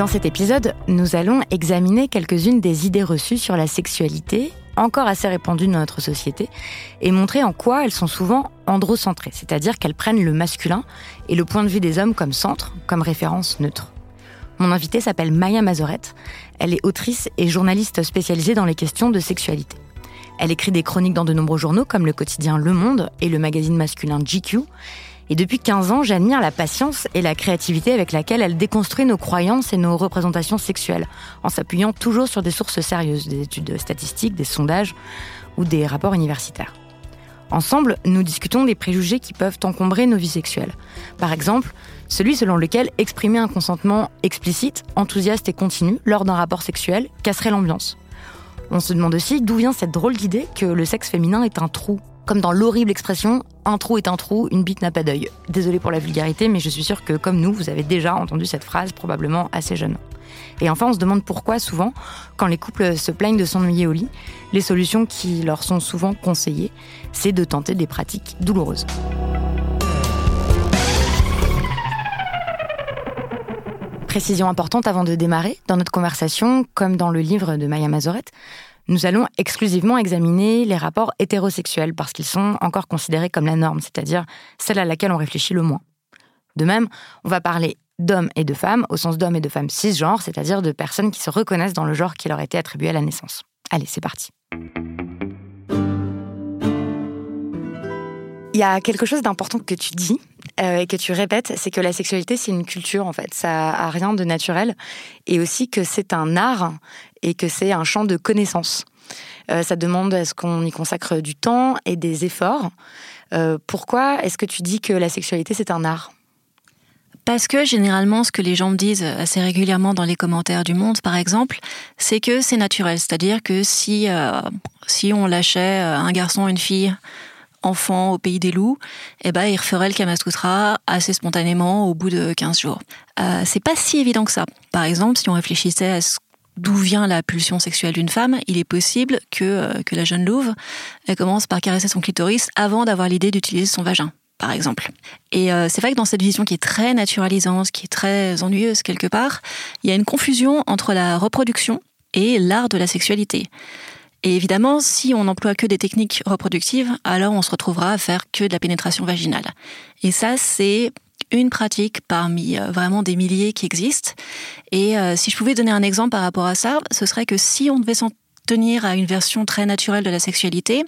Dans cet épisode, nous allons examiner quelques-unes des idées reçues sur la sexualité, encore assez répandues dans notre société, et montrer en quoi elles sont souvent androcentrées, c'est-à-dire qu'elles prennent le masculin et le point de vue des hommes comme centre, comme référence neutre. Mon invitée s'appelle Maya Mazorette. Elle est autrice et journaliste spécialisée dans les questions de sexualité. Elle écrit des chroniques dans de nombreux journaux comme le quotidien Le Monde et le magazine masculin GQ. Et depuis 15 ans, j'admire la patience et la créativité avec laquelle elle déconstruit nos croyances et nos représentations sexuelles, en s'appuyant toujours sur des sources sérieuses, des études statistiques, des sondages ou des rapports universitaires. Ensemble, nous discutons des préjugés qui peuvent encombrer nos vies sexuelles. Par exemple, celui selon lequel exprimer un consentement explicite, enthousiaste et continu lors d'un rapport sexuel casserait l'ambiance. On se demande aussi d'où vient cette drôle d'idée que le sexe féminin est un trou comme dans l'horrible expression un trou est un trou, une bite n'a pas d'œil. Désolée pour la vulgarité, mais je suis sûre que comme nous, vous avez déjà entendu cette phrase probablement assez jeune. Et enfin, on se demande pourquoi souvent, quand les couples se plaignent de s'ennuyer au lit, les solutions qui leur sont souvent conseillées, c'est de tenter des pratiques douloureuses. Précision importante avant de démarrer, dans notre conversation, comme dans le livre de Maya Mazorette, nous allons exclusivement examiner les rapports hétérosexuels parce qu'ils sont encore considérés comme la norme, c'est-à-dire celle à laquelle on réfléchit le moins. De même, on va parler d'hommes et de femmes au sens d'hommes et de femmes cisgenres, c'est-à-dire de personnes qui se reconnaissent dans le genre qui leur a été attribué à la naissance. Allez, c'est parti. Il y a quelque chose d'important que tu dis euh, et que tu répètes, c'est que la sexualité, c'est une culture, en fait. Ça a rien de naturel. Et aussi que c'est un art et que c'est un champ de connaissances. Euh, ça demande à ce qu'on y consacre du temps et des efforts. Euh, pourquoi est-ce que tu dis que la sexualité, c'est un art? Parce que généralement, ce que les gens me disent assez régulièrement dans les commentaires du Monde, par exemple, c'est que c'est naturel. C'est-à-dire que si, si on lâchait un garçon, une fille enfant au pays des loups, eh ben, il referait le Kamasutra assez spontanément au bout de 15 jours. Euh, c'est pas si évident que ça. Par exemple, si on réfléchissait à d'où vient la pulsion sexuelle d'une femme, il est possible que, euh, que la jeune louve elle commence par caresser son clitoris avant d'avoir l'idée d'utiliser son vagin par exemple. Et euh, c'est vrai que dans cette vision qui est très naturalisante, qui est très ennuyeuse quelque part, il y a une confusion entre la reproduction et l'art de la sexualité. Et évidemment, si on n'emploie que des techniques reproductives, alors on se retrouvera à faire que de la pénétration vaginale. Et ça, c'est une pratique parmi euh, vraiment des milliers qui existent. Et euh, si je pouvais donner un exemple par rapport à ça, ce serait que si on devait s'en tenir à une version très naturelle de la sexualité,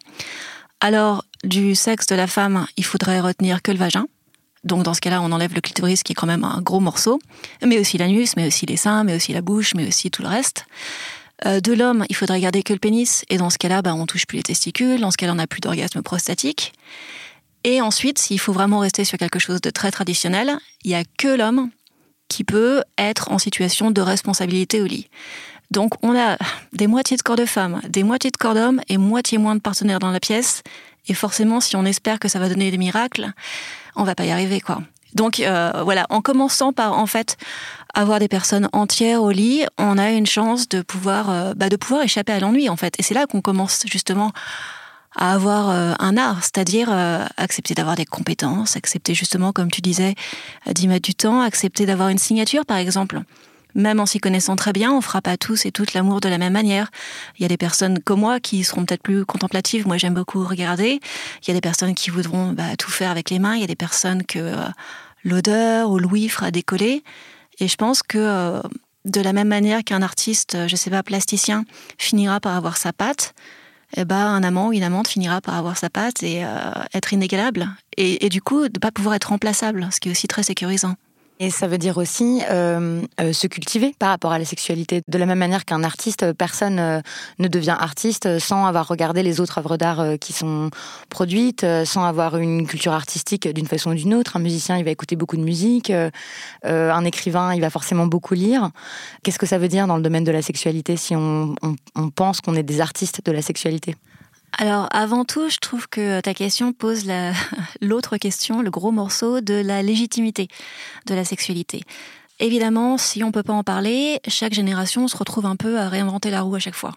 alors du sexe de la femme, il faudrait retenir que le vagin. Donc dans ce cas-là, on enlève le clitoris qui est quand même un gros morceau, mais aussi l'anus, mais aussi les seins, mais aussi la bouche, mais aussi tout le reste. Euh, de l'homme, il faudrait garder que le pénis, et dans ce cas-là, bah, on touche plus les testicules, dans ce cas-là, on n'a plus d'orgasme prostatique. Et ensuite, s'il faut vraiment rester sur quelque chose de très traditionnel, il n'y a que l'homme qui peut être en situation de responsabilité au lit. Donc on a des moitiés de corps de femmes, des moitiés de corps d'hommes et moitié moins de partenaires dans la pièce. Et forcément, si on espère que ça va donner des miracles, on va pas y arriver, quoi. Donc euh, voilà, en commençant par en fait avoir des personnes entières au lit, on a une chance de pouvoir, euh, bah, de pouvoir échapper à l'ennui en fait. Et c'est là qu'on commence justement à avoir euh, un art, c'est-à-dire accepter d'avoir des compétences, accepter justement, comme tu disais, d'y mettre du temps, accepter d'avoir une signature par exemple même en s'y connaissant très bien, on fera pas tous et toutes l'amour de la même manière. Il y a des personnes comme moi qui seront peut-être plus contemplatives. Moi, j'aime beaucoup regarder. Il y a des personnes qui voudront bah, tout faire avec les mains. Il y a des personnes que euh, l'odeur ou l'ouïe fera décoller. Et je pense que euh, de la même manière qu'un artiste, je sais pas, plasticien, finira par avoir sa patte, eh ben, un amant ou une amante finira par avoir sa patte et euh, être inégalable. Et, du coup, de pas pouvoir être remplaçable, ce qui est aussi très sécurisant. Et ça veut dire aussi euh, euh, se cultiver par rapport à la sexualité. De la même manière qu'un artiste, personne euh, ne devient artiste sans avoir regardé les autres œuvres d'art qui sont produites, sans avoir une culture artistique d'une façon ou d'une autre. Un musicien, il va écouter beaucoup de musique. un écrivain, il va forcément beaucoup lire. Qu'est-ce que ça veut dire dans le domaine de la sexualité si on pense qu'on est des artistes de la sexualité? Alors avant tout, je trouve que ta question pose l'autre question, le gros morceau de la légitimité de la sexualité. Évidemment, si on ne peut pas en parler, chaque génération se retrouve un peu à réinventer la roue à chaque fois.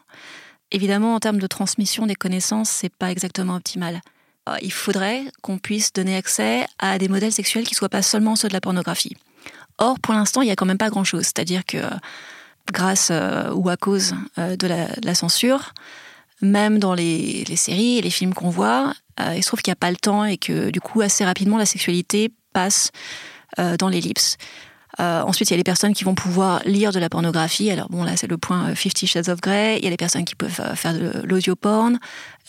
Évidemment, en termes de transmission des connaissances, c'est pas exactement optimal. Euh, il faudrait qu'on puisse donner accès à des modèles sexuels qui soient pas seulement ceux de la pornographie. Or, pour l'instant, il y a quand même pas grand-chose. C'est-à-dire que grâce euh, ou à cause euh, de la censure, même dans les, séries et les films qu'on voit, euh, il se trouve qu'il n'y a pas le temps et que du coup, assez rapidement, la sexualité passe euh, dans l'ellipse. Euh, ensuite, il y a les personnes qui vont pouvoir lire de la pornographie. Alors bon, là, c'est le point Fifty Shades of Grey. Il y a les personnes qui peuvent faire de l'audio-porn.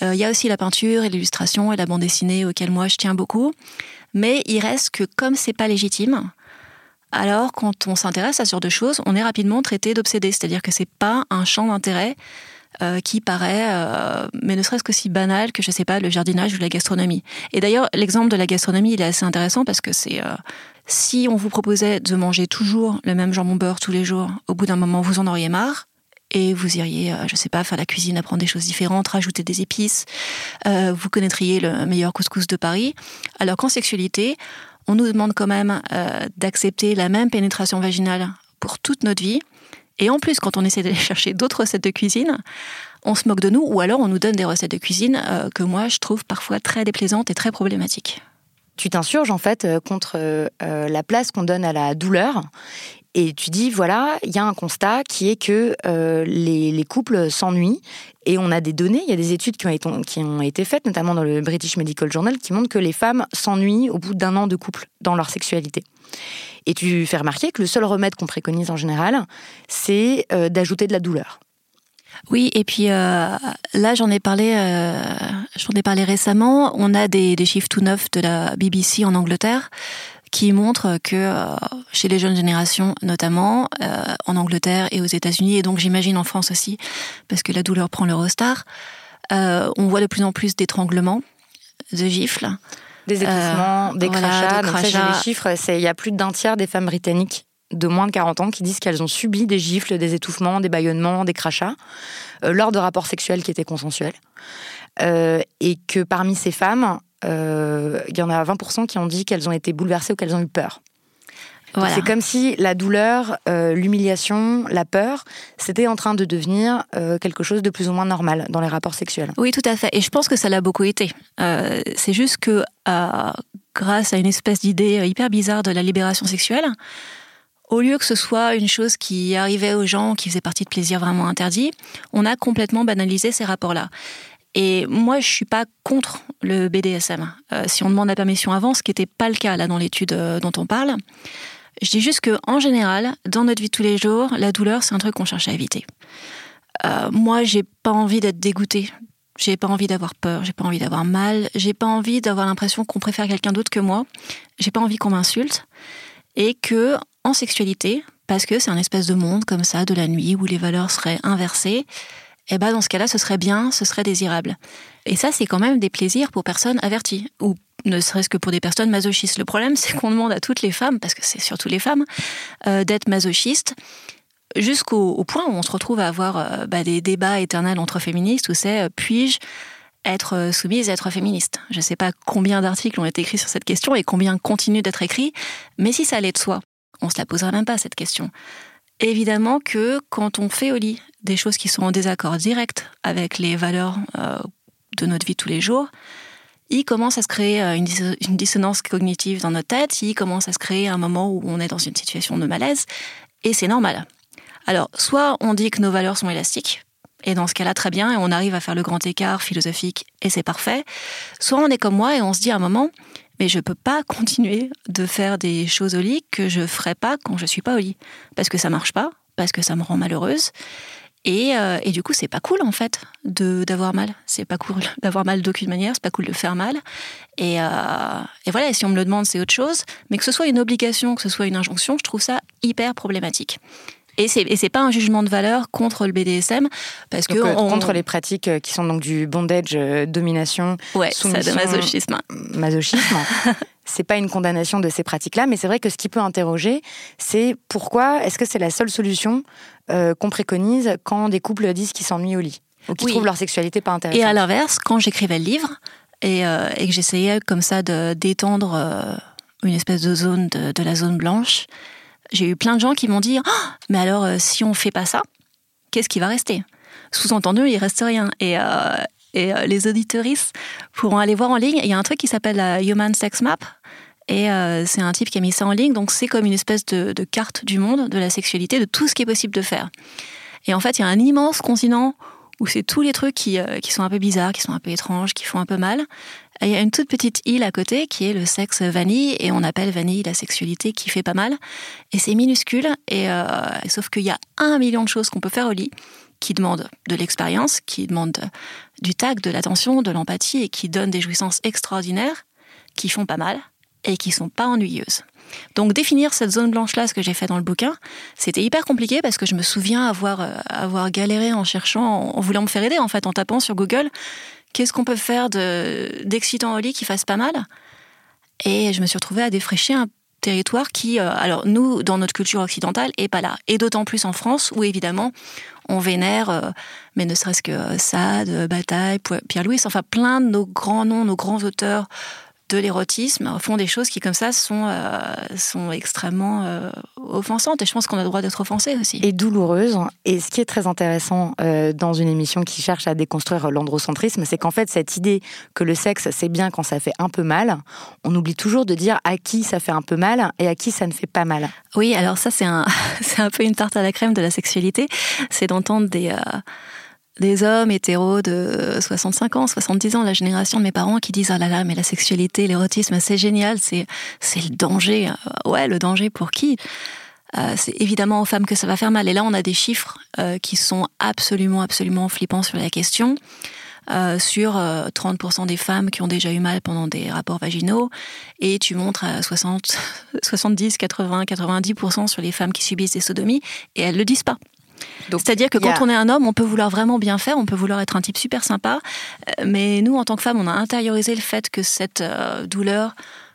il y a aussi la peinture et l'illustration et la bande dessinée auquel moi je tiens beaucoup. Mais il reste que comme c'est pas légitime, alors quand on s'intéresse à ce genre de choses, on est rapidement traité d'obsédé. C'est-à-dire que c'est pas un champ d'intérêt euh, qui paraît, euh, mais ne serait-ce que si banal que, je sais pas, le jardinage ou la gastronomie. Et d'ailleurs, l'exemple de la gastronomie, il est assez intéressant parce que c'est... Euh, si on vous proposait de manger toujours le même jambon beurre tous les jours, au bout d'un moment, vous en auriez marre et vous iriez, je sais pas, faire la cuisine, apprendre des choses différentes, rajouter des épices. vous connaîtriez le meilleur couscous de Paris. Alors qu'en sexualité, on nous demande quand même d'accepter la même pénétration vaginale pour toute notre vie. Et en plus, quand on essaie d'aller chercher d'autres recettes de cuisine, on se moque de nous ou alors on nous donne des recettes de cuisine euh, que moi je trouve parfois très déplaisantes et très problématiques. Tu t'insurges en fait euh, contre euh, la place qu'on donne à la douleur et tu dis, voilà, il y a un constat qui est que les, couples s'ennuient. Et on a des données, il y a des études qui ont, été, qui ont été faites, notamment dans le British Medical Journal, qui montrent que les femmes s'ennuient au bout d'un an de couple dans leur sexualité. Et tu fais remarquer que le seul remède qu'on préconise en général, c'est euh, d'ajouter de la douleur. Oui, et puis euh, là, j'en ai parlé, euh, ai parlé récemment. On a des, chiffres tout neufs de la BBC en Angleterre qui montrent que chez les jeunes générations, notamment en Angleterre et aux États-Unis, et donc j'imagine en France aussi, parce que la douleur prend le rostar, on voit de plus en plus d'étranglements, de gifles. Des étouffements, euh, des crachats. Donc j'ai les chiffres. Il y a plus d'un tiers des femmes britanniques de moins de 40 ans qui disent qu'elles ont subi des gifles, des étouffements, des bâillonnements, des crachats euh, lors de rapports sexuels qui étaient consensuels. Euh, et que parmi ces femmes, il y en a 20% qui ont dit qu'elles ont été bouleversées ou qu'elles ont eu peur. C'est comme si la douleur, euh, l'humiliation, la peur, c'était en train de devenir euh, quelque chose de plus ou moins normal dans les rapports sexuels. Oui, tout à fait. Et je pense que ça l'a beaucoup été. Euh, c'est juste que grâce à une espèce d'idée hyper bizarre de la libération sexuelle, au lieu que ce soit une chose qui arrivait aux gens, qui faisait partie de plaisirs vraiment interdits, on a complètement banalisé ces rapports-là. Et moi, je suis pas contre le BDSM. si on demande la permission avant, ce qui n'était pas le cas là dans l'étude dont on parle, je dis juste que en général, dans notre vie de tous les jours, la douleur, c'est un truc qu'on cherche à éviter. Euh, moi, j'ai pas envie d'être dégoûtée. J'ai pas envie d'avoir peur, j'ai pas envie d'avoir mal, j'ai pas envie d'avoir l'impression qu'on préfère quelqu'un d'autre que moi, j'ai pas envie qu'on m'insulte. Et que, en sexualité, parce que c'est un espèce de monde comme ça, de la nuit, où les valeurs seraient inversées, eh ben dans ce cas-là, ce serait bien, ce serait désirable. Et ça, c'est quand même des plaisirs pour personnes averties, ou ne serait-ce que pour des personnes masochistes. Le problème, c'est qu'on demande à toutes les femmes, parce que c'est surtout les femmes, euh, d'être masochistes, jusqu'au point où on se retrouve à avoir euh, bah, des débats éternels entre féministes, où c'est euh, puis-je être soumise être féministe? Je ne sais pas combien d'articles ont été écrits sur cette question et combien continuent d'être écrits, mais si ça allait de soi, on se la poserait même pas cette question. Évidemment que quand on fait au lit des choses qui sont en désaccord direct avec les valeurs euh, de notre vie tous les jours, il commence à se créer euh, une, dissonance cognitive dans notre tête, il commence à se créer un moment où on est dans une situation de malaise, et c'est normal. Alors, soit on dit que nos valeurs sont élastiques, et dans ce cas-là, très bien, et on arrive à faire le grand écart philosophique, et c'est parfait. Soit on est comme moi et on se dit à un moment, mais je peux pas continuer de faire des choses au lit que je ferais pas quand je suis pas au lit, parce que ça marche pas, parce que ça me rend malheureuse. Et, euh, et du coup, c'est pas cool en fait de d'avoir mal. C'est pas cool d'avoir mal d'aucune manière. C'est pas cool de faire mal. Et, euh, et voilà. Et si on me le demande, c'est autre chose. Mais que ce soit une obligation, que ce soit une injonction, je trouve ça hyper problématique. Et c'est et c'est pas un jugement de valeur contre le BDSM parce que euh, contre les pratiques qui sont donc du bondage, domination, ouais, masochisme. Masochisme. c'est pas une condamnation de ces pratiques-là, mais c'est vrai que ce qui peut interroger, c'est pourquoi est-ce que c'est la seule solution euh, qu'on préconise quand des couples disent qu'ils s'ennuient au lit ou qu'ils trouvent leur sexualité pas intéressante. Et à l'inverse, quand j'écrivais le livre et, euh, que j'essayais comme ça de d'étendre euh, une espèce de zone de, la zone blanche, j'ai eu plein de gens qui m'ont dit oh, mais alors si on fait pas ça, qu'est-ce qui va rester? Sous-entendu, il reste rien. Et, et les auditoristes pourront aller voir en ligne. Il y a un truc qui s'appelle la Human Sex Map. Et euh, c'est un type qui a mis ça en ligne. Donc c'est comme une espèce de, carte du monde, de la sexualité, de tout ce qui est possible de faire. Et en fait, il y a un immense continent où c'est tous les trucs qui, euh, sont un peu bizarres, qui sont un peu étranges, qui font un peu mal. Il y a une toute petite île à côté qui est le sexe vanille, et on appelle vanille la sexualité qui fait pas mal. Et c'est minuscule, et, sauf qu'il y a un million de choses qu'on peut faire au lit qui demandent de l'expérience, qui demandent du tact, de l'attention, de l'empathie et qui donnent des jouissances extraordinaires, qui font pas mal et qui sont pas ennuyeuses. Donc définir cette zone blanche-là, ce que j'ai fait dans le bouquin, c'était hyper compliqué parce que je me souviens avoir, euh, avoir galéré en cherchant, en, voulant me faire aider, en fait, en tapant sur Google, qu'est-ce qu'on peut faire d'excitant au lit qui fasse pas mal Et je me suis retrouvée à défraîchir un territoire qui, euh, alors nous, dans notre culture occidentale, est pas là. Et d'autant plus en France, où évidemment, on vénère, euh, mais ne serait-ce que Sade, Bataille, Pierre-Louis, enfin plein de nos grands noms, nos grands auteurs de l'érotisme font des choses qui comme ça sont euh, sont extrêmement euh, offensantes. Et je pense qu'on a le droit d'être offensé aussi. Et douloureuses. Et ce qui est très intéressant euh, dans une émission qui cherche à déconstruire l'androcentrisme c'est qu'en fait cette idée que le sexe c'est bien quand ça fait un peu mal on oublie toujours de dire à qui ça fait un peu mal et à qui ça ne fait pas mal. Oui alors ça c'est un c'est un peu une tarte à la crème de la sexualité. C'est d'entendre des des hommes hétéros de 65 ans, 70 ans, la génération de mes parents qui disent ah là là mais la sexualité, l'érotisme c'est génial, c'est le danger. Euh, ouais, le danger pour qui? Euh, c'est évidemment aux femmes que ça va faire mal. Et là, on a des chiffres euh, qui sont absolument, absolument flippants sur la question. sur 30% des femmes qui ont déjà eu mal pendant des rapports vaginaux, et tu montres à 60, 70, 80, 90% sur les femmes qui subissent des sodomies, et elles le disent pas. C'est-à-dire que quand on est un homme, on peut vouloir vraiment bien faire, on peut vouloir être un type super sympa, euh, mais nous, en tant que femme, on a intériorisé le fait que cette euh, douleur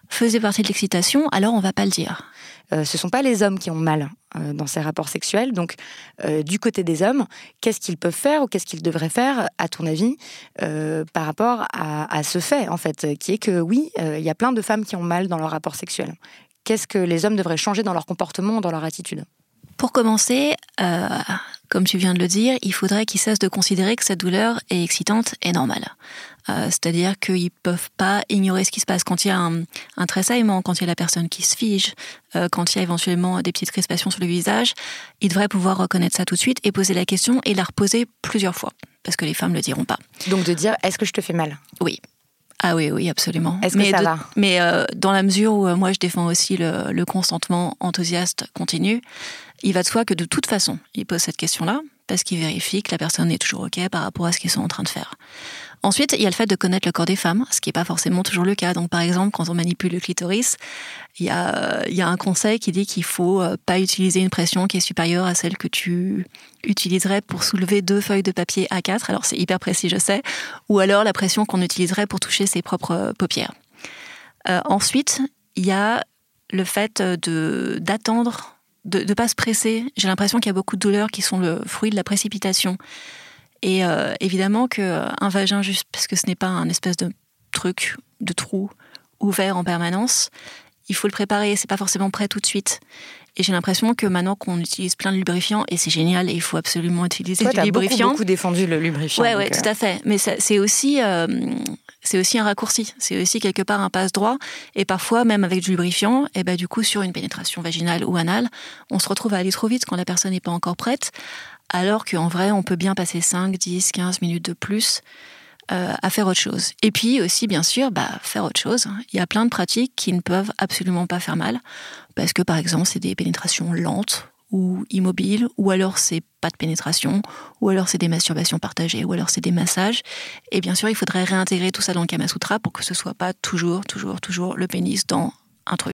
faisait partie de l'excitation, alors on va pas le dire. Euh, ce sont pas les hommes qui ont mal dans ces rapports sexuels. Donc, du côté des hommes, qu'est-ce qu'ils peuvent faire ou qu'est-ce qu'ils devraient faire, à ton avis, par rapport à, à, ce fait, en fait, qui est que oui, il y a plein de femmes qui ont mal dans leur rapport sexuel. Qu'est-ce que les hommes devraient changer dans leur comportement, dans leur attitude? Pour commencer, euh, comme tu viens de le dire, il faudrait qu'ils cessent de considérer que cette douleur est excitante et normale. Euh, c'est-à-dire qu'ils peuvent pas ignorer ce qui se passe quand il y a un, tressaillement, quand il y a la personne qui se fige, euh, quand il y a éventuellement des petites crispations sur le visage. Ils devraient pouvoir reconnaître ça tout de suite et poser la question et la reposer plusieurs fois, parce que les femmes ne le diront pas. Donc de dire, est-ce que je te fais mal? Oui. Ah oui, oui, absolument. Est-ce que ça va? Mais dans la mesure où moi je défends aussi le, le consentement enthousiaste continu, il va de soi que de toute façon, il pose cette question-là, parce qu'il vérifie que la personne est toujours OK par rapport à ce qu'ils sont en train de faire. Ensuite, il y a le fait de connaître le corps des femmes, ce qui n'est pas forcément toujours le cas. Donc, par exemple, quand on manipule le clitoris, il y a, un conseil qui dit qu'il faut euh, pas utiliser une pression qui est supérieure à celle que tu utiliserais pour soulever deux feuilles de papier A4. Alors, c'est hyper précis, je sais. Ou alors la pression qu'on utiliserait pour toucher ses propres euh, paupières. Euh, ensuite, il y a le fait d'attendre de ne pas se presser. J'ai l'impression qu'il y a beaucoup de douleurs qui sont le fruit de la précipitation. Et euh, évidemment qu'un vagin, juste parce que ce n'est pas un espèce de truc, de trou ouvert en permanence, il faut le préparer. C'est pas forcément prêt tout de suite. Et j'ai l'impression que maintenant qu'on utilise plein de lubrifiants, et c'est génial, et il faut absolument utiliser Toi, du t'as lubrifiant. beaucoup, beaucoup défendu le lubrifiant. Ouais, ouais, donc, tout à fait. Mais c'est aussi, euh, c'est aussi un raccourci. C'est aussi quelque part un passe-droit. Et parfois, même avec du lubrifiant, et ben, du coup, sur une pénétration vaginale ou anale, on se retrouve à aller trop vite quand la personne n'est pas encore prête. Alors qu'en vrai, on peut bien passer 5, 10, 15 minutes de plus euh, à faire autre chose. Et puis aussi, bien sûr, bah, faire autre chose. Il y a plein de pratiques qui ne peuvent absolument pas faire mal. Parce que, par exemple, c'est des pénétrations lentes ou immobiles, ou alors c'est pas de pénétration, ou alors c'est des masturbations partagées, ou alors c'est des massages. Et bien sûr, il faudrait réintégrer tout ça dans le Kama Sutra pour que ce soit pas toujours, toujours, toujours le pénis dans un truc.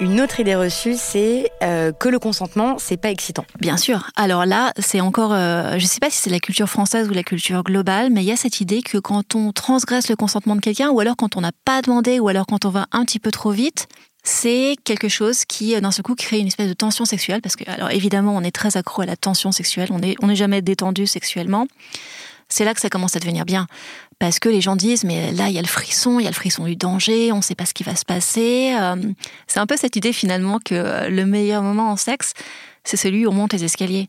Une autre idée reçue, c'est euh, que le consentement, c'est pas excitant. Bien sûr. Alors là, c'est encore, euh, je sais pas si c'est la culture française ou la culture globale, mais il y a cette idée que quand on transgresse le consentement de quelqu'un, ou alors quand on n'a pas demandé, ou alors quand on va un petit peu trop vite, c'est quelque chose qui, euh, d'un seul coup, crée une espèce de tension sexuelle. Parce que, alors évidemment, on est très accro à la tension sexuelle. On n'est on n'est jamais détendu sexuellement. C'est là que ça commence à devenir bien. Parce que les gens disent, mais là, il y a le frisson, il y a le frisson du danger, on ne sait pas ce qui va se passer. Euh, C'est un peu cette idée finalement que le meilleur moment en sexe, c'est celui où on monte les escaliers.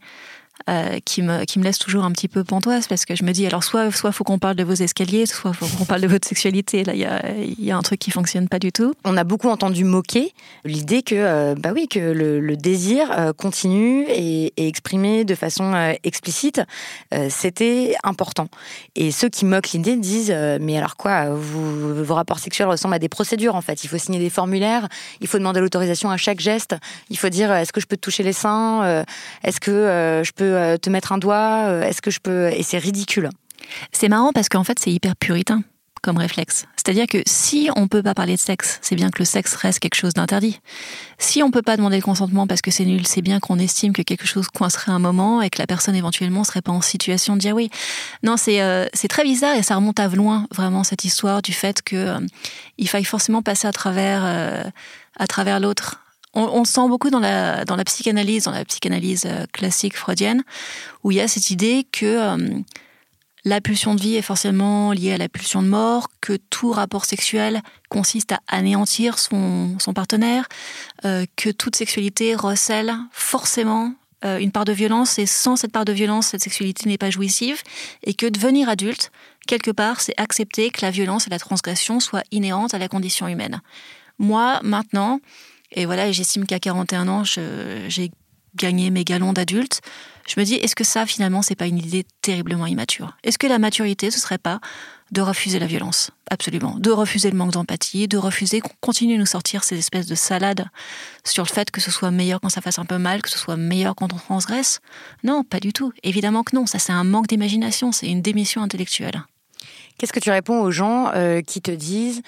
Euh, qui, me, qui me laisse toujours un petit peu pantoise parce que je me dis alors soit soit faut qu'on parle de vos escaliers soit faut qu'on parle de votre sexualité là il y a, y a un truc qui fonctionne pas du tout On a beaucoup entendu moquer l'idée que, euh, bah oui, que le, désir euh, continu et, exprimé de façon euh, explicite, c'était important. Et ceux qui moquent l'idée disent, mais alors quoi, vos rapports sexuels ressemblent à des procédures en fait. Il faut signer des formulaires, il faut demander l'autorisation à chaque geste, il faut dire, est-ce que je peux toucher les seins, est-ce que je peux euh, te mettre un doigt, Euh, est-ce que je peux, et c'est ridicule. c'est marrant parce qu'en fait c'est hyper puritain comme réflexe. C'est-à-dire que si on peut pas parler de sexe c'est bien que le sexe reste quelque chose d'interdit. Si on peut pas demander le consentement parce que c'est nul c'est bien qu'on estime que quelque chose coincerait un moment et que la personne éventuellement serait pas en situation de dire oui. Non c'est euh, très bizarre et ça remonte à loin vraiment cette histoire du fait que euh, il faille forcément passer à travers à travers l'autre on, le sent beaucoup dans la, psychanalyse, dans la psychanalyse euh, classique freudienne, où il y a cette idée que euh, la pulsion de vie est forcément liée à la pulsion de mort, que tout rapport sexuel consiste à anéantir son, partenaire, euh, que toute sexualité recèle forcément une part de violence, et sans cette part de violence, cette sexualité n'est pas jouissive, et que devenir adulte, quelque part, c'est accepter que la violence et la transgression soient inhérentes à la condition humaine. Moi, maintenant, et voilà, j'estime qu'à 41 ans, j'ai gagné mes galons d'adulte. Je me dis, est-ce que ça, finalement, c'est pas une idée terriblement immature? Est-ce que la maturité, ce serait pas de refuser la violence? Absolument. De refuser le manque d'empathie, de refuser qu'on continue de nous sortir ces espèces de salades sur le fait que ce soit meilleur quand ça fasse un peu mal, que ce soit meilleur quand on transgresse? Non, pas du tout. Évidemment que non. Ça, c'est un manque d'imagination, c'est une démission intellectuelle. Qu'est-ce que tu réponds aux gens euh, qui te disent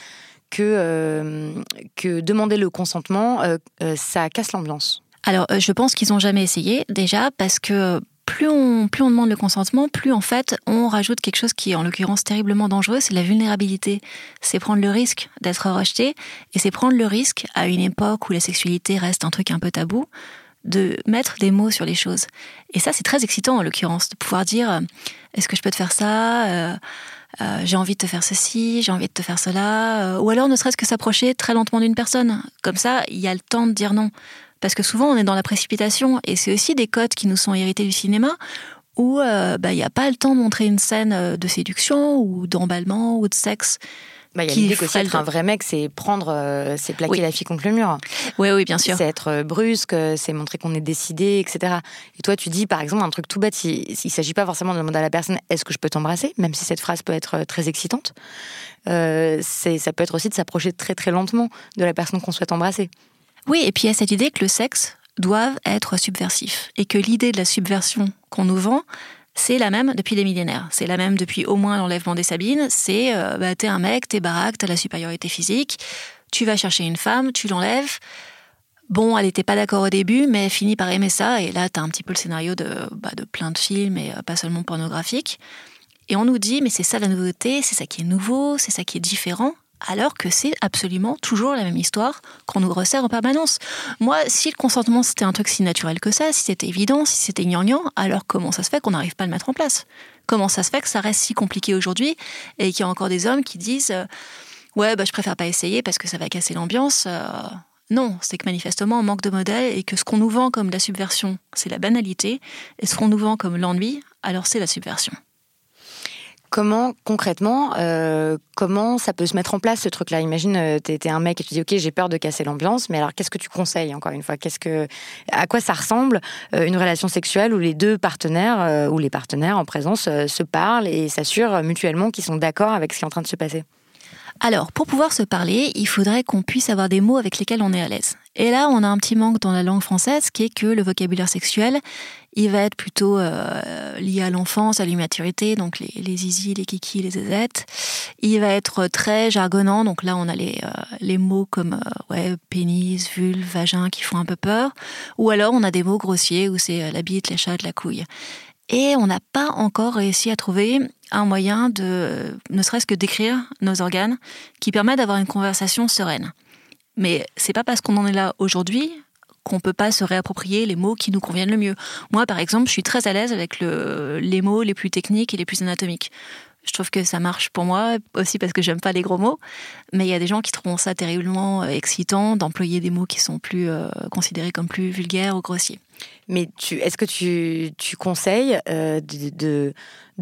que, euh, que demander le consentement, euh, euh, ça casse l'ambiance Alors, je pense qu'ils n'ont jamais essayé, déjà, parce que plus on, plus on demande le consentement, plus en fait on rajoute quelque chose qui est en l'occurrence terriblement dangereux, c'est la vulnérabilité. C'est prendre le risque d'être rejeté, et c'est prendre le risque à une époque où la sexualité reste un truc un peu tabou, de mettre des mots sur les choses. Et ça, c'est très excitant en l'occurrence, de pouvoir dire est-ce que je peux te faire ça euh, euh, J'ai envie de te faire ceci, j'ai envie de te faire cela. ou alors ne serait-ce que s'approcher très lentement d'une personne. Comme ça, il y a le temps de dire non. Parce que souvent, on est dans la précipitation. Et c'est aussi des codes qui nous sont hérités du cinéma où bah, il n'y a pas le temps de montrer une scène de séduction ou d'emballement ou de sexe. Bah, il y a l'idée qu'aussi être un vrai mec, c'est prendre, euh, c'est plaquer la fille contre le mur. Oui, oui, bien sûr. C'est être euh, brusque, c'est montrer qu'on est décidé, etc. Et toi, tu dis, par exemple, un truc tout bête, il ne s'agit pas forcément de demander à la personne est-ce que je peux t'embrasser, même si cette phrase peut être euh, très excitante. ça peut être aussi de s'approcher très très lentement de la personne qu'on souhaite embrasser. Oui, et puis il y a cette idée que le sexe doit être subversif et que l'idée de la subversion qu'on nous vend, c'est la même depuis des millénaires. C'est la même depuis au moins l'enlèvement des Sabines. C'est euh, bah, t'es un mec, t'es baraque, t'as la supériorité physique, tu vas chercher une femme, tu l'enlèves. Bon, elle n'était pas d'accord au début, mais elle finit par aimer ça. Et là, t'as un petit peu le scénario de, bah, de plein de films et euh, pas seulement pornographiques. Et on nous dit, mais c'est ça la nouveauté, c'est ça qui est nouveau, c'est ça qui est différent alors que c'est absolument toujours la même histoire qu'on nous resserre en permanence. Moi, si le consentement c'était un truc si naturel que ça, si c'était évident, si c'était gnangnan, alors comment ça se fait qu'on n'arrive pas à le mettre en place? Comment ça se fait que ça reste si compliqué aujourd'hui et qu'il y a encore des hommes qui disent euh, ouais bah je préfère pas essayer parce que ça va casser l'ambiance euh, non, c'est que manifestement on manque de modèles et que ce qu'on nous vend comme la subversion, c'est la banalité, et ce qu'on nous vend comme l'ennui, alors c'est la subversion. Comment concrètement, euh, comment ça peut se mettre en place ce truc-là? Imagine, euh, tu étais un mec et tu dis ok, j'ai peur de casser l'ambiance, mais alors qu'est-ce que tu conseilles encore une fois? Qu'est-ce que, à quoi ça ressemble euh, une relation sexuelle où les deux partenaires ou les partenaires en présence se parlent et s'assurent mutuellement qu'ils sont d'accord avec ce qui est en train de se passer? Alors, pour pouvoir se parler, il faudrait qu'on puisse avoir des mots avec lesquels on est à l'aise. Et là, on a un petit manque dans la langue française qui est que le vocabulaire sexuel, il va être plutôt euh, lié à l'enfance, à l'immaturité, donc les, les zizi, les kiki, les zézettes. Il va être très jargonnant, donc là, on a les, euh, les mots comme euh, ouais, pénis, vulve, vagin qui font un peu peur. Ou alors, on a des mots grossiers où c'est la bite, les chattes, la couille. Et on n'a pas encore réussi à trouver un moyen de, ne serait-ce que d'écrire nos organes, qui permet d'avoir une conversation sereine. Mais c'est pas parce qu'on en est là aujourd'hui qu'on peut pas se réapproprier les mots qui nous conviennent le mieux. Moi, par exemple, je suis très à l'aise avec le, les mots les plus techniques et les plus anatomiques. Je trouve que ça marche pour moi, aussi parce que j'aime pas les gros mots. Mais il y a des gens qui trouveront ça terriblement euh, excitant d'employer des mots qui sont plus euh, considérés comme plus vulgaires ou grossiers. Mais est-ce que tu, conseilles euh, de,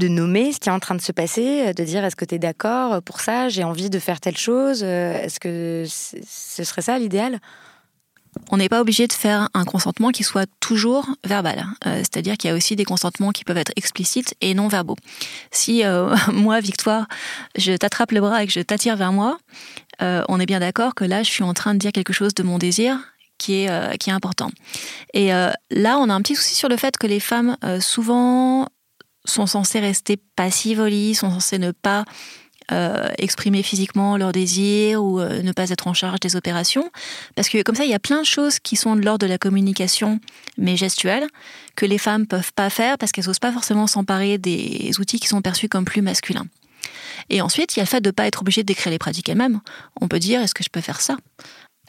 nommer ce qui est en train de se passer, de dire est-ce que tu es d'accord pour ça, j'ai envie de faire telle chose Est-ce que ce serait ça l'idéal? On n'est pas obligé de faire un consentement qui soit toujours verbal. Euh, c'est-à-dire qu'il y a aussi des consentements qui peuvent être explicites et non verbaux. Si euh, moi, Victoire, je t'attrape le bras et que je t'attire vers moi, on est bien d'accord que là, je suis en train de dire quelque chose de mon désir qui est, euh, qui est important. Et euh, là, on a un petit souci sur le fait que les femmes, euh, souvent, sont censées rester passives au lit, sont censées ne pas exprimer physiquement leurs désirs ou ne pas être en charge des opérations. Parce que comme ça, il y a plein de choses qui sont de l'ordre de la communication, mais gestuelle, que les femmes peuvent pas faire parce qu'elles n'osent pas forcément s'emparer des outils qui sont perçus comme plus masculins. Et ensuite, il y a le fait de ne pas être obligé d'écrire les pratiques elles-mêmes. On peut dire, est-ce que je peux faire ça?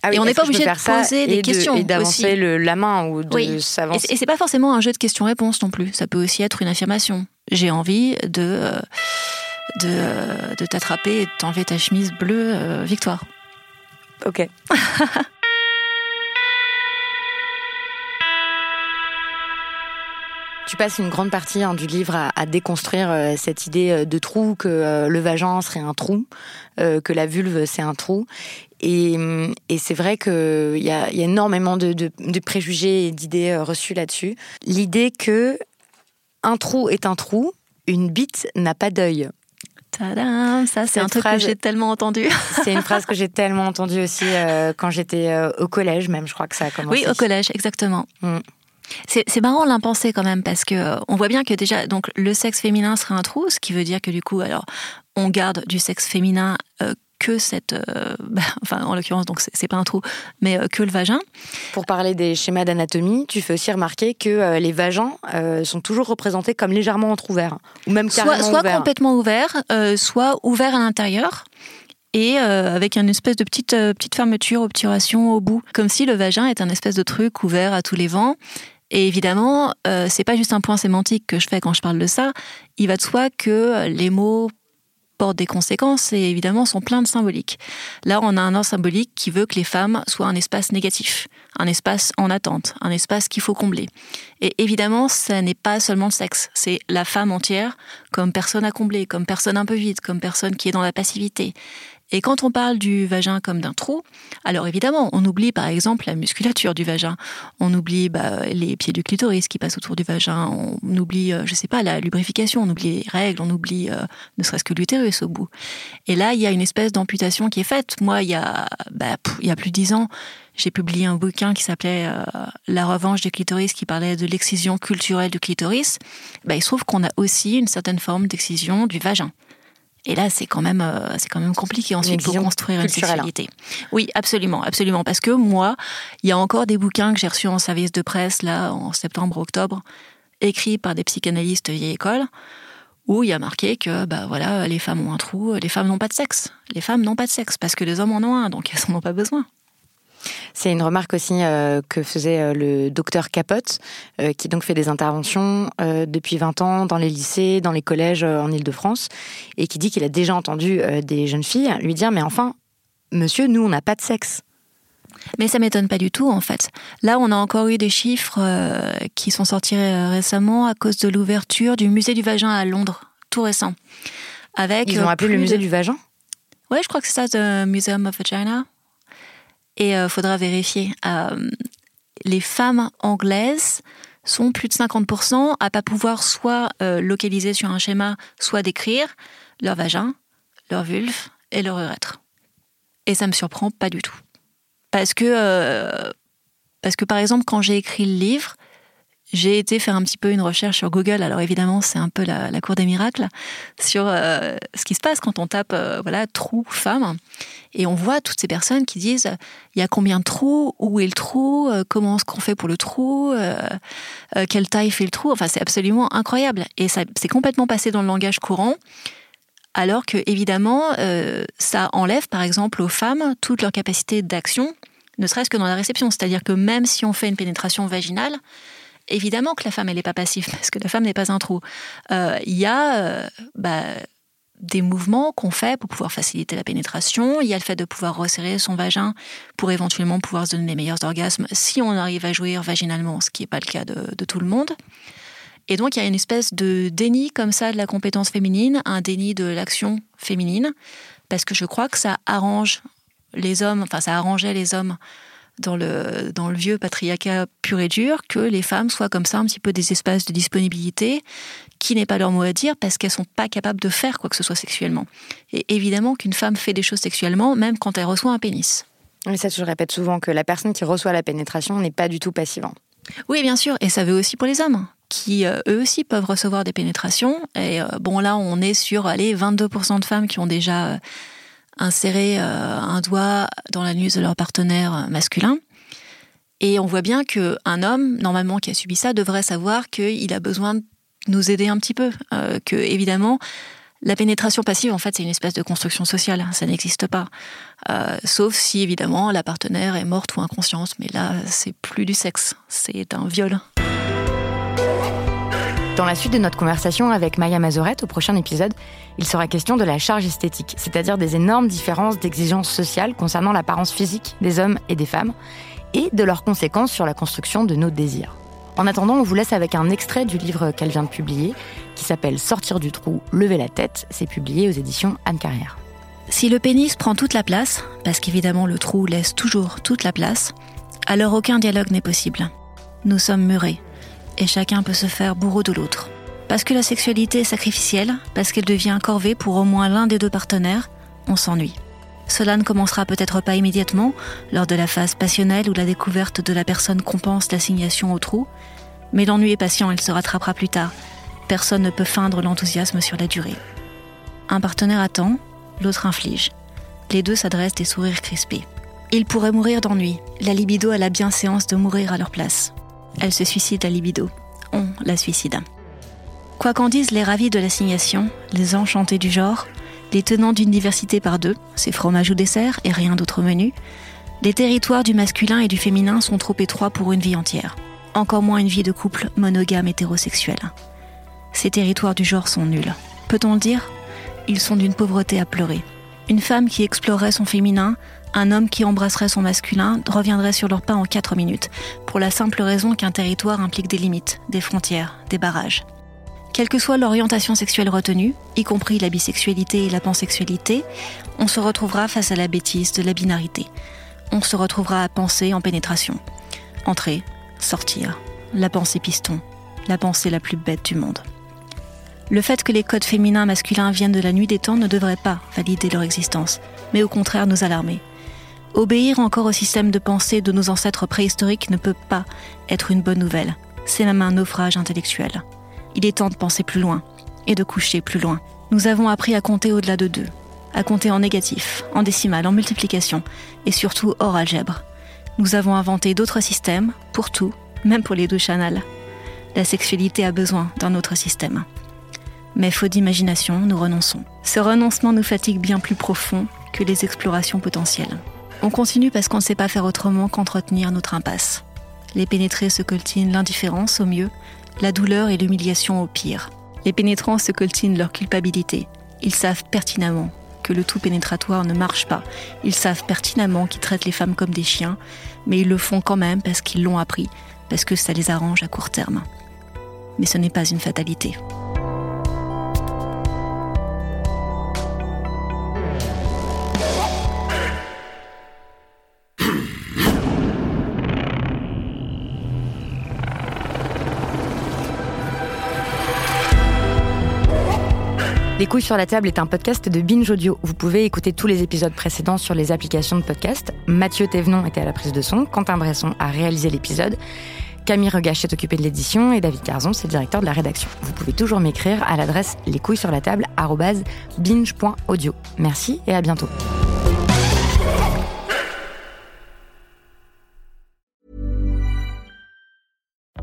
Ah et on n'est pas obligé de poser des questions. et d'avancer la main ou de s'avancer. Et c'est pas forcément un jeu de questions-réponses non plus. Ça peut aussi être une affirmation. J'ai envie de, euh, de, euh, de t'attraper et de t'enlever ta chemise bleue, euh, Victoire. Ok. Tu passes une grande partie hein, du livre à, déconstruire cette idée de trou, que le vagin serait un trou, que la vulve c'est un trou. Et, c'est vrai qu'il y, a, énormément de, préjugés et d'idées euh, reçues là-dessus. L'idée que un trou est un trou, une bite n'a pas d'œil. Tadam, ça c'est un truc que j'ai tellement entendu. c'est une phrase que j'ai tellement entendue aussi euh, quand j'étais euh, au collège, même je crois que ça a commencé. Oui, au collège, exactement. Mm. C'est marrant l'impensé quand même parce que on voit bien que déjà donc le sexe féminin serait un trou, ce qui veut dire que du coup alors on garde du sexe féminin que cette, euh, bah, enfin en l'occurrence donc c'est pas un trou, mais euh, que le vagin. Pour parler des schémas d'anatomie, tu fais aussi remarquer que euh, les vagins sont toujours représentés comme légèrement entrouverts, ou même carrément soit, soit complètement ouverts, soit ouverts à l'intérieur. et avec une espèce de petite, petite fermeture, obturation au bout, comme si le vagin est un espèce de truc ouvert à tous les vents. Et évidemment, c'est pas juste un point sémantique que je fais quand je parle de ça. Il va de soi que les mots portent des conséquences et évidemment sont pleins de symboliques. Là, on a un ordre symbolique qui veut que les femmes soient un espace négatif, un espace en attente, un espace qu'il faut combler. Et évidemment, ça n'est pas seulement le sexe, c'est la femme entière comme personne à combler, comme personne un peu vide, comme personne qui est dans la passivité. Et quand on parle du vagin comme d'un trou, alors évidemment, on oublie par exemple la musculature du vagin, on oublie bah, les pieds du clitoris qui passent autour du vagin, on oublie, euh, je sais pas, la lubrification, on oublie les règles, on oublie euh, ne serait-ce que l'utérus au bout. Et là, il y a une espèce d'amputation qui est faite. Moi, il y a, bah, il y a plus de dix ans, j'ai publié un bouquin qui s'appelait euh, La revanche du clitoris, qui parlait de l'excision culturelle du clitoris. Bah, il se trouve qu'on a aussi une certaine forme d'excision du vagin. Et là, c'est quand même, euh, c'est quand même compliqué ensuite pour construire une sexualité. Oui, absolument, absolument. Parce que moi, il y a encore des bouquins que j'ai reçus en service de presse là en septembre, octobre, écrits par des psychanalystes vieille école, où il y a marqué que bah voilà, les femmes ont un trou, les femmes n'ont pas de sexe. Les femmes n'ont pas de sexe parce que les hommes en ont un, donc elles n'en ont pas besoin. C'est une remarque aussi euh, que faisait euh, le docteur Capote, euh, qui donc fait des interventions depuis 20 ans dans les lycées, dans les collèges en Ile-de-France, et qui dit qu'il a déjà entendu des jeunes filles lui dire Mais enfin, monsieur, nous, on n'a pas de sexe. Mais ça m'étonne pas du tout, en fait. Là, on a encore eu des chiffres qui sont sortis récemment à cause de l'ouverture du musée du vagin à Londres, tout récent. Avec Ils ont appelé le musée du vagin? Ouais, je crois que c'est ça, le Museum of Vagina. Et il euh, faudra vérifier. Euh, les femmes anglaises sont plus de 50% à pas pouvoir soit euh, localiser sur un schéma, soit décrire leur vagin, leur vulve et leur urètre. Et ça me surprend pas du tout. Parce que, parce que par exemple, quand j'ai écrit le livre, j'ai été faire un petit peu une recherche sur Google. Alors évidemment, c'est un peu la, cour des miracles sur euh, ce qui se passe quand on tape euh, voilà trou femme et on voit toutes ces personnes qui disent il y a combien de trous, où est le trou, euh, comment est-ce qu'on fait pour le trou, quelle taille fait le trou? Enfin, c'est absolument incroyable et ça c'est complètement passé dans le langage courant. Alors que évidemment, ça enlève par exemple aux femmes toute leur capacité d'action, ne serait-ce que dans la réception. C'est-à-dire que même si on fait une pénétration vaginale, évidemment que la femme, elle n'est pas passive, parce que la femme n'est pas un trou. Euh, il y a euh, bah, des mouvements qu'on fait pour pouvoir faciliter la pénétration. Il y a le fait de pouvoir resserrer son vagin pour éventuellement pouvoir se donner les meilleurs orgasmes si on arrive à jouir vaginalement, ce qui n'est pas le cas de, tout le monde. Et donc, il y a une espèce de déni comme ça de la compétence féminine, un déni de l'action féminine, parce que je crois que ça arrange les hommes, enfin, ça arrangeait les hommes dans le, dans le vieux patriarcat pur et dur que les femmes soient comme ça un petit peu des espaces de disponibilité qui n'est pas leur mot à dire parce qu'elles sont pas capables de faire quoi que ce soit sexuellement. Et évidemment qu'une femme fait des choses sexuellement même quand elle reçoit un pénis. Mais ça, je répète souvent que la personne qui reçoit la pénétration n'est pas du tout passivant. Oui, bien sûr, et ça veut aussi pour les hommes qui euh, eux aussi peuvent recevoir des pénétrations. Et euh, bon, là, on est sur allez, 22% de femmes qui ont déjà euh, insérer euh, un doigt dans la nuit de leur partenaire masculin. Et on voit bien qu'un homme, normalement, qui a subi ça, devrait savoir qu'il a besoin de nous aider un petit peu. Euh, que, évidemment, la pénétration passive, en fait, c'est une espèce de construction sociale. Ça n'existe pas. Euh, sauf si, évidemment, la partenaire est morte ou inconsciente. Mais là, c'est plus du sexe. C'est un viol. Dans la suite de notre conversation avec Maya Mazorette, au prochain épisode, il sera question de la charge esthétique, c'est-à-dire des énormes différences d'exigences sociales concernant l'apparence physique des hommes et des femmes, et de leurs conséquences sur la construction de nos désirs. En attendant, on vous laisse avec un extrait du livre qu'elle vient de publier, qui s'appelle Sortir du trou, lever la tête. C'est publié aux éditions Anne Carrière. Si le pénis prend toute la place, parce qu'évidemment le trou laisse toujours toute la place, alors aucun dialogue n'est possible. Nous sommes murés, et chacun peut se faire bourreau de l'autre. Parce que la sexualité est sacrificielle, parce qu'elle devient corvée pour au moins l'un des deux partenaires, on s'ennuie. Cela ne commencera peut-être pas immédiatement, lors de la phase passionnelle où la découverte de la personne compense l'assignation au trou, mais l'ennui est patient, il se rattrapera plus tard. Personne ne peut feindre l'enthousiasme sur la durée. Un partenaire attend, l'autre inflige. Les deux s'adressent des sourires crispés. Ils pourraient mourir d'ennui. La libido a la bienséance de mourir à leur place. Elle se suicide à libido. On la suicide. Quoi qu'en disent les ravis de l'assignation, les enchantés du genre, Les tenants d'une diversité par deux, c'est fromage ou dessert et rien d'autre menu. Les territoires du masculin et du féminin sont trop étroits pour une vie entière. Encore moins une vie de couple monogame hétérosexuel. Ces territoires du genre sont nuls. Peut-on le dire? Ils sont d'une pauvreté à pleurer. Une femme qui explorerait son féminin, un homme qui embrasserait son masculin reviendrait sur leur pas en 4 minutes, pour la simple raison qu'un territoire implique des limites, des frontières, des barrages. Quelle que soit l'orientation sexuelle retenue, y compris la bisexualité et la pansexualité, on se retrouvera face à la bêtise de la binarité. On se retrouvera à penser en pénétration. Entrer, sortir, la pensée piston, la pensée la plus bête du monde. Le fait que les codes féminins masculins viennent de la nuit des temps ne devrait pas valider leur existence, mais au contraire nous alarmer. Obéir encore au système de pensée de nos ancêtres préhistoriques ne peut pas être une bonne nouvelle. C'est même un naufrage intellectuel. Il est temps de penser plus loin et de coucher plus loin. Nous avons appris à compter au-delà de deux, à compter en négatif, en décimal, en multiplication et surtout hors algèbre. Nous avons inventé d'autres systèmes pour tout, même pour les deux chanals. La sexualité a besoin d'un autre système. Mais faute d'imagination, nous renonçons. Ce renoncement nous fatigue bien plus profond que les explorations potentielles. On continue parce qu'on ne sait pas faire autrement qu'entretenir notre impasse. Les pénétrés se coltinent l'indifférence au mieux, la douleur et l'humiliation au pire. Les pénétrants se coltinent leur culpabilité. Ils savent pertinemment que le tout pénétratoire ne marche pas. Ils savent pertinemment qu'ils traitent les femmes comme des chiens, mais ils le font quand même parce qu'ils l'ont appris, parce que ça les arrange à court terme. Mais ce n'est pas une fatalité. Les couilles sur la table est un podcast de Binge Audio. Vous pouvez écouter tous les épisodes précédents sur les applications de podcast. Mathieu Thévenon était à la prise de son, Quentin Bresson a réalisé l'épisode. Camille Regache est occupé de l'édition et David Carzon, c'est le directeur de la rédaction. Vous pouvez toujours m'écrire à l'adresse les couilles sur la table binge.audio. Merci et à bientôt.